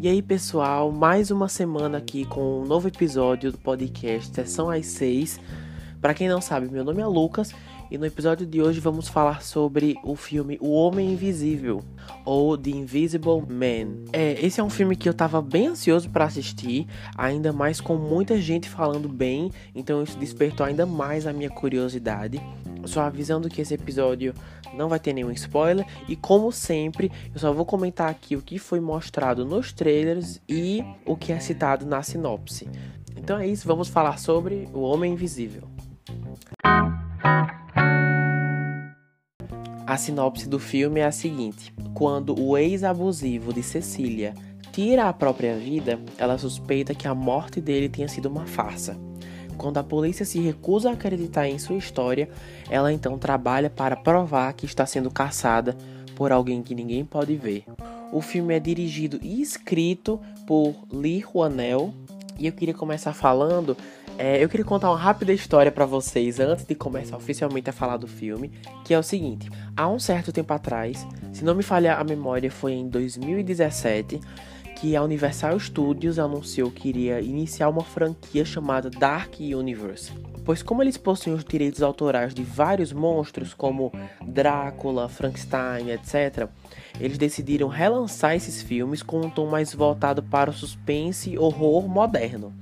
E aí, pessoal, mais uma semana aqui com um novo episódio do podcast Sessão às 6. Para quem não sabe, meu nome é Lucas e no episódio de hoje vamos falar sobre o filme O Homem Invisível ou The Invisible Man. É, esse é um filme que eu tava bem ansioso para assistir, ainda mais com muita gente falando bem, então isso despertou ainda mais a minha curiosidade. Só avisando que esse episódio não vai ter nenhum spoiler e como sempre, eu só vou comentar aqui o que foi mostrado nos trailers e o que é citado na sinopse. Então é isso, vamos falar sobre O Homem Invisível. Sinopse do filme é a seguinte: quando o ex-abusivo de Cecília tira a própria vida, ela suspeita que a morte dele tenha sido uma farsa. Quando a polícia se recusa a acreditar em sua história, ela então trabalha para provar que está sendo caçada por alguém que ninguém pode ver. O filme é dirigido e escrito por Lee Juanel, e eu queria começar falando é, eu queria contar uma rápida história para vocês antes de começar oficialmente a falar do filme, que é o seguinte: há um certo tempo atrás, se não me falhar a memória, foi em 2017 que a Universal Studios anunciou que iria iniciar uma franquia chamada Dark Universe. Pois como eles possuem os direitos autorais de vários monstros como Drácula, Frankenstein, etc., eles decidiram relançar esses filmes com um tom mais voltado para o suspense e horror moderno.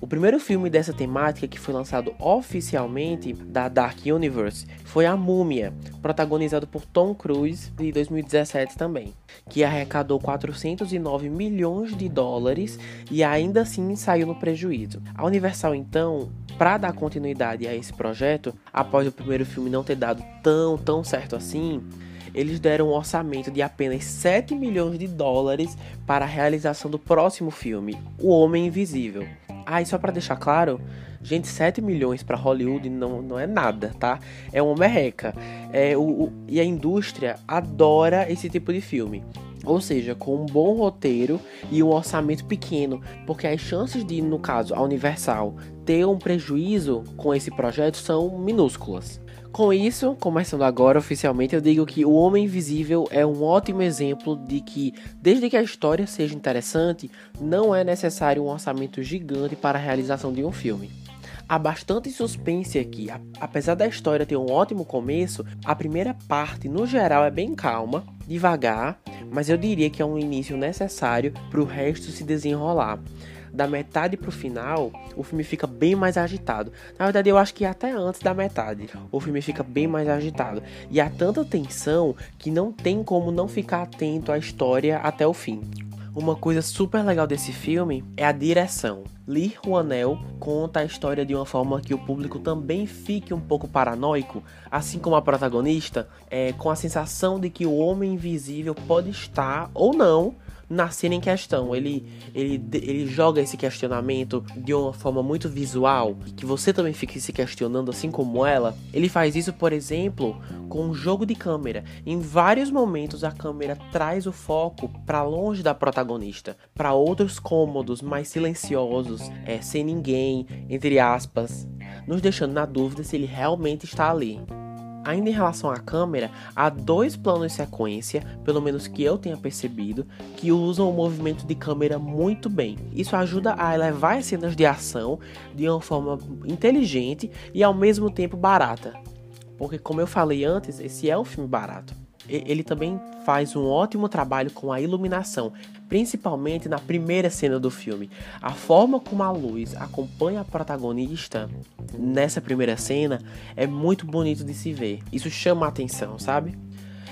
O primeiro filme dessa temática que foi lançado oficialmente da Dark Universe foi A Múmia, protagonizado por Tom Cruise de 2017 também, que arrecadou 409 milhões de dólares e ainda assim saiu no prejuízo. A Universal então, para dar continuidade a esse projeto, após o primeiro filme não ter dado tão tão certo assim, eles deram um orçamento de apenas 7 milhões de dólares para a realização do próximo filme, O Homem Invisível. Ah, e só para deixar claro, gente, 7 milhões para Hollywood não, não é nada, tá? É uma merreca. É, o, o, e a indústria adora esse tipo de filme. Ou seja, com um bom roteiro e um orçamento pequeno, porque as chances de, no caso, a Universal ter um prejuízo com esse projeto são minúsculas. Com isso, começando agora oficialmente, eu digo que O Homem Invisível é um ótimo exemplo de que, desde que a história seja interessante, não é necessário um orçamento gigante para a realização de um filme. Há bastante suspense aqui. Apesar da história ter um ótimo começo, a primeira parte, no geral, é bem calma, devagar, mas eu diria que é um início necessário para o resto se desenrolar da metade pro final, o filme fica bem mais agitado. Na verdade, eu acho que até antes da metade, o filme fica bem mais agitado. E há tanta tensão que não tem como não ficar atento à história até o fim. Uma coisa super legal desse filme é a direção. Lee Juanel conta a história de uma forma que o público também fique um pouco paranoico, assim como a protagonista, é, com a sensação de que o homem invisível pode estar ou não na cena em questão. Ele, ele, ele joga esse questionamento de uma forma muito visual, que você também fique se questionando, assim como ela. Ele faz isso, por exemplo, com um jogo de câmera. Em vários momentos, a câmera traz o foco para longe da protagonista, para outros cômodos mais silenciosos, é, sem ninguém, entre aspas, nos deixando na dúvida se ele realmente está ali. Ainda em relação à câmera, há dois planos sequência, pelo menos que eu tenha percebido, que usam o movimento de câmera muito bem. Isso ajuda a elevar as cenas de ação de uma forma inteligente e ao mesmo tempo barata. Porque, como eu falei antes, esse é um filme barato ele também faz um ótimo trabalho com a iluminação, principalmente na primeira cena do filme. A forma como a luz acompanha a protagonista nessa primeira cena é muito bonito de se ver. Isso chama a atenção, sabe?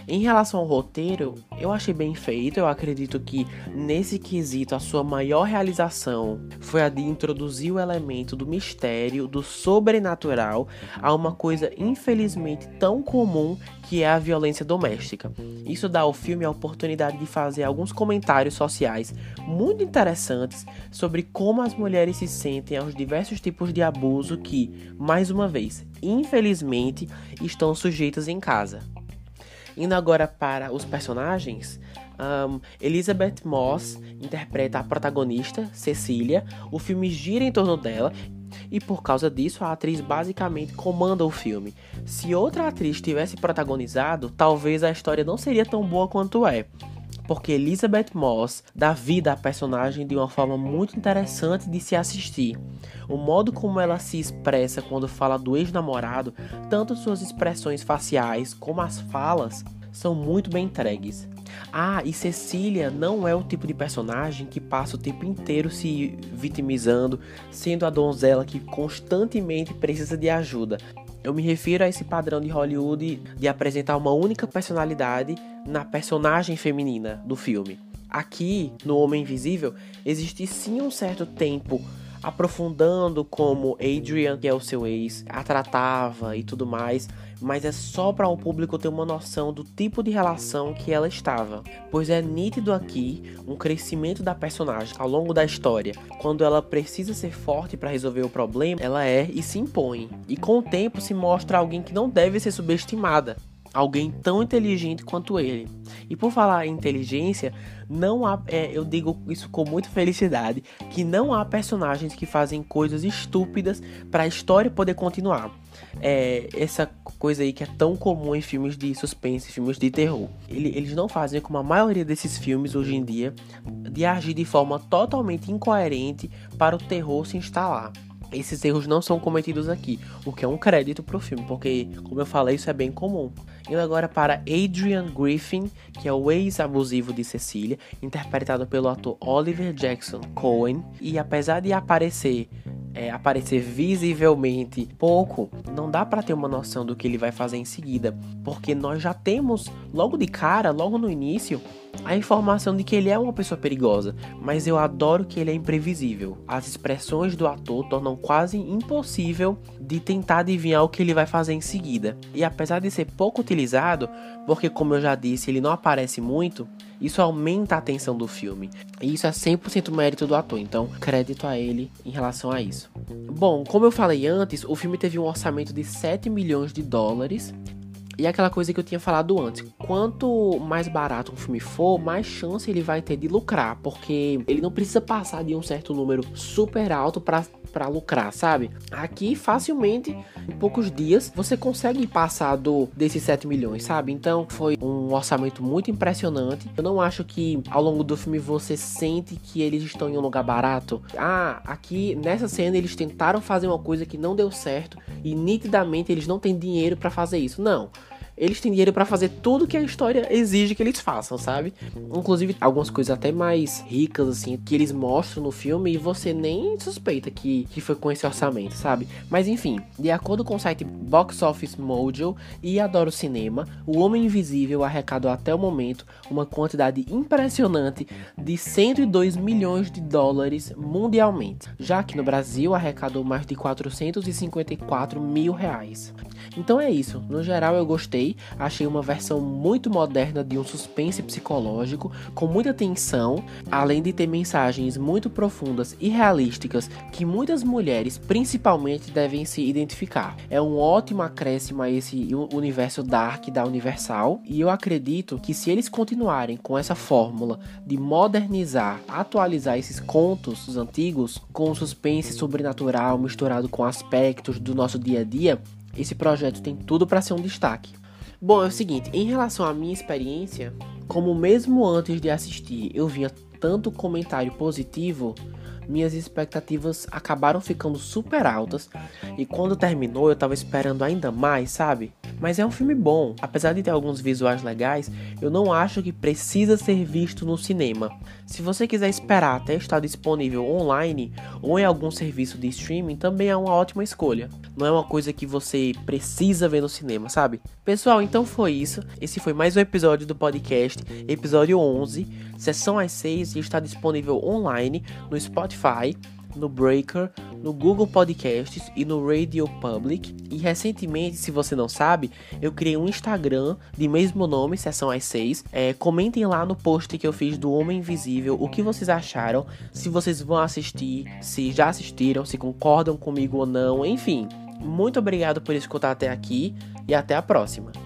Em relação ao roteiro, eu achei bem feito. Eu acredito que nesse quesito a sua maior realização foi a de introduzir o elemento do mistério, do sobrenatural a uma coisa infelizmente tão comum que é a violência doméstica. Isso dá ao filme a oportunidade de fazer alguns comentários sociais muito interessantes sobre como as mulheres se sentem aos diversos tipos de abuso que, mais uma vez, infelizmente, estão sujeitas em casa. Indo agora para os personagens, um, Elizabeth Moss interpreta a protagonista, Cecília. O filme gira em torno dela e por causa disso a atriz basicamente comanda o filme. Se outra atriz tivesse protagonizado, talvez a história não seria tão boa quanto é porque Elizabeth Moss dá vida à personagem de uma forma muito interessante de se assistir. O modo como ela se expressa quando fala do ex-namorado, tanto suas expressões faciais como as falas, são muito bem entregues. Ah, e Cecília não é o tipo de personagem que passa o tempo inteiro se vitimizando, sendo a donzela que constantemente precisa de ajuda. Eu me refiro a esse padrão de Hollywood de apresentar uma única personalidade na personagem feminina do filme. Aqui, no Homem Invisível, existe sim um certo tempo aprofundando como Adrian, que é o seu ex, a tratava e tudo mais, mas é só para o público ter uma noção do tipo de relação que ela estava, pois é nítido aqui um crescimento da personagem ao longo da história. Quando ela precisa ser forte para resolver o problema, ela é e se impõe, e com o tempo se mostra alguém que não deve ser subestimada alguém tão inteligente quanto ele. E por falar em inteligência, não há, é, eu digo isso com muita felicidade, que não há personagens que fazem coisas estúpidas para a história poder continuar. É, essa coisa aí que é tão comum em filmes de suspense, filmes de terror. Eles não fazem como a maioria desses filmes hoje em dia, de agir de forma totalmente incoerente para o terror se instalar esses erros não são cometidos aqui, o que é um crédito pro filme, porque, como eu falei, isso é bem comum. Indo agora para Adrian Griffin, que é o ex-abusivo de Cecília, interpretado pelo ator Oliver Jackson Cohen, e apesar de aparecer é, aparecer visivelmente pouco, não dá para ter uma noção do que ele vai fazer em seguida, porque nós já temos logo de cara, logo no início, a informação de que ele é uma pessoa perigosa, mas eu adoro que ele é imprevisível. As expressões do ator tornam quase impossível de tentar adivinhar o que ele vai fazer em seguida. E apesar de ser pouco utilizado, porque como eu já disse, ele não aparece muito, isso aumenta a atenção do filme. E isso é 100% mérito do ator, então crédito a ele em relação a isso. Bom, como eu falei antes, o filme teve um orçamento de 7 milhões de dólares. E aquela coisa que eu tinha falado antes, quanto mais barato um filme for, mais chance ele vai ter de lucrar, porque ele não precisa passar de um certo número super alto para para lucrar, sabe? Aqui facilmente em poucos dias você consegue passar do desses 7 milhões, sabe? Então foi um orçamento muito impressionante. Eu não acho que ao longo do filme você sente que eles estão em um lugar barato. Ah, aqui nessa cena eles tentaram fazer uma coisa que não deu certo e nitidamente eles não têm dinheiro para fazer isso. Não eles têm dinheiro para fazer tudo que a história exige que eles façam, sabe? Inclusive algumas coisas até mais ricas, assim, que eles mostram no filme e você nem suspeita que, que foi com esse orçamento, sabe? Mas enfim, de acordo com o site Box Office Mojo e Adoro Cinema, O Homem Invisível arrecadou até o momento uma quantidade impressionante de 102 milhões de dólares mundialmente, já que no Brasil arrecadou mais de 454 mil reais. Então é isso, no geral eu gostei achei uma versão muito moderna de um suspense psicológico, com muita tensão, além de ter mensagens muito profundas e realísticas que muitas mulheres, principalmente, devem se identificar. É um ótimo acréscimo a esse universo dark da Universal, e eu acredito que se eles continuarem com essa fórmula de modernizar, atualizar esses contos antigos com suspense sobrenatural misturado com aspectos do nosso dia a dia, esse projeto tem tudo para ser um destaque. Bom, é o seguinte, em relação à minha experiência, como mesmo antes de assistir eu via tanto comentário positivo, minhas expectativas acabaram ficando super altas e quando terminou eu tava esperando ainda mais, sabe? Mas é um filme bom, apesar de ter alguns visuais legais, eu não acho que precisa ser visto no cinema. Se você quiser esperar até estar disponível online ou em algum serviço de streaming, também é uma ótima escolha. Não é uma coisa que você precisa ver no cinema, sabe? Pessoal, então foi isso. Esse foi mais um episódio do podcast, episódio 11, sessão às 6 e está disponível online no Spotify no Breaker, no Google Podcasts e no Radio Public. E recentemente, se você não sabe, eu criei um Instagram de mesmo nome, Sessão às 6. É, comentem lá no post que eu fiz do Homem Invisível o que vocês acharam, se vocês vão assistir, se já assistiram, se concordam comigo ou não, enfim. Muito obrigado por escutar até aqui e até a próxima.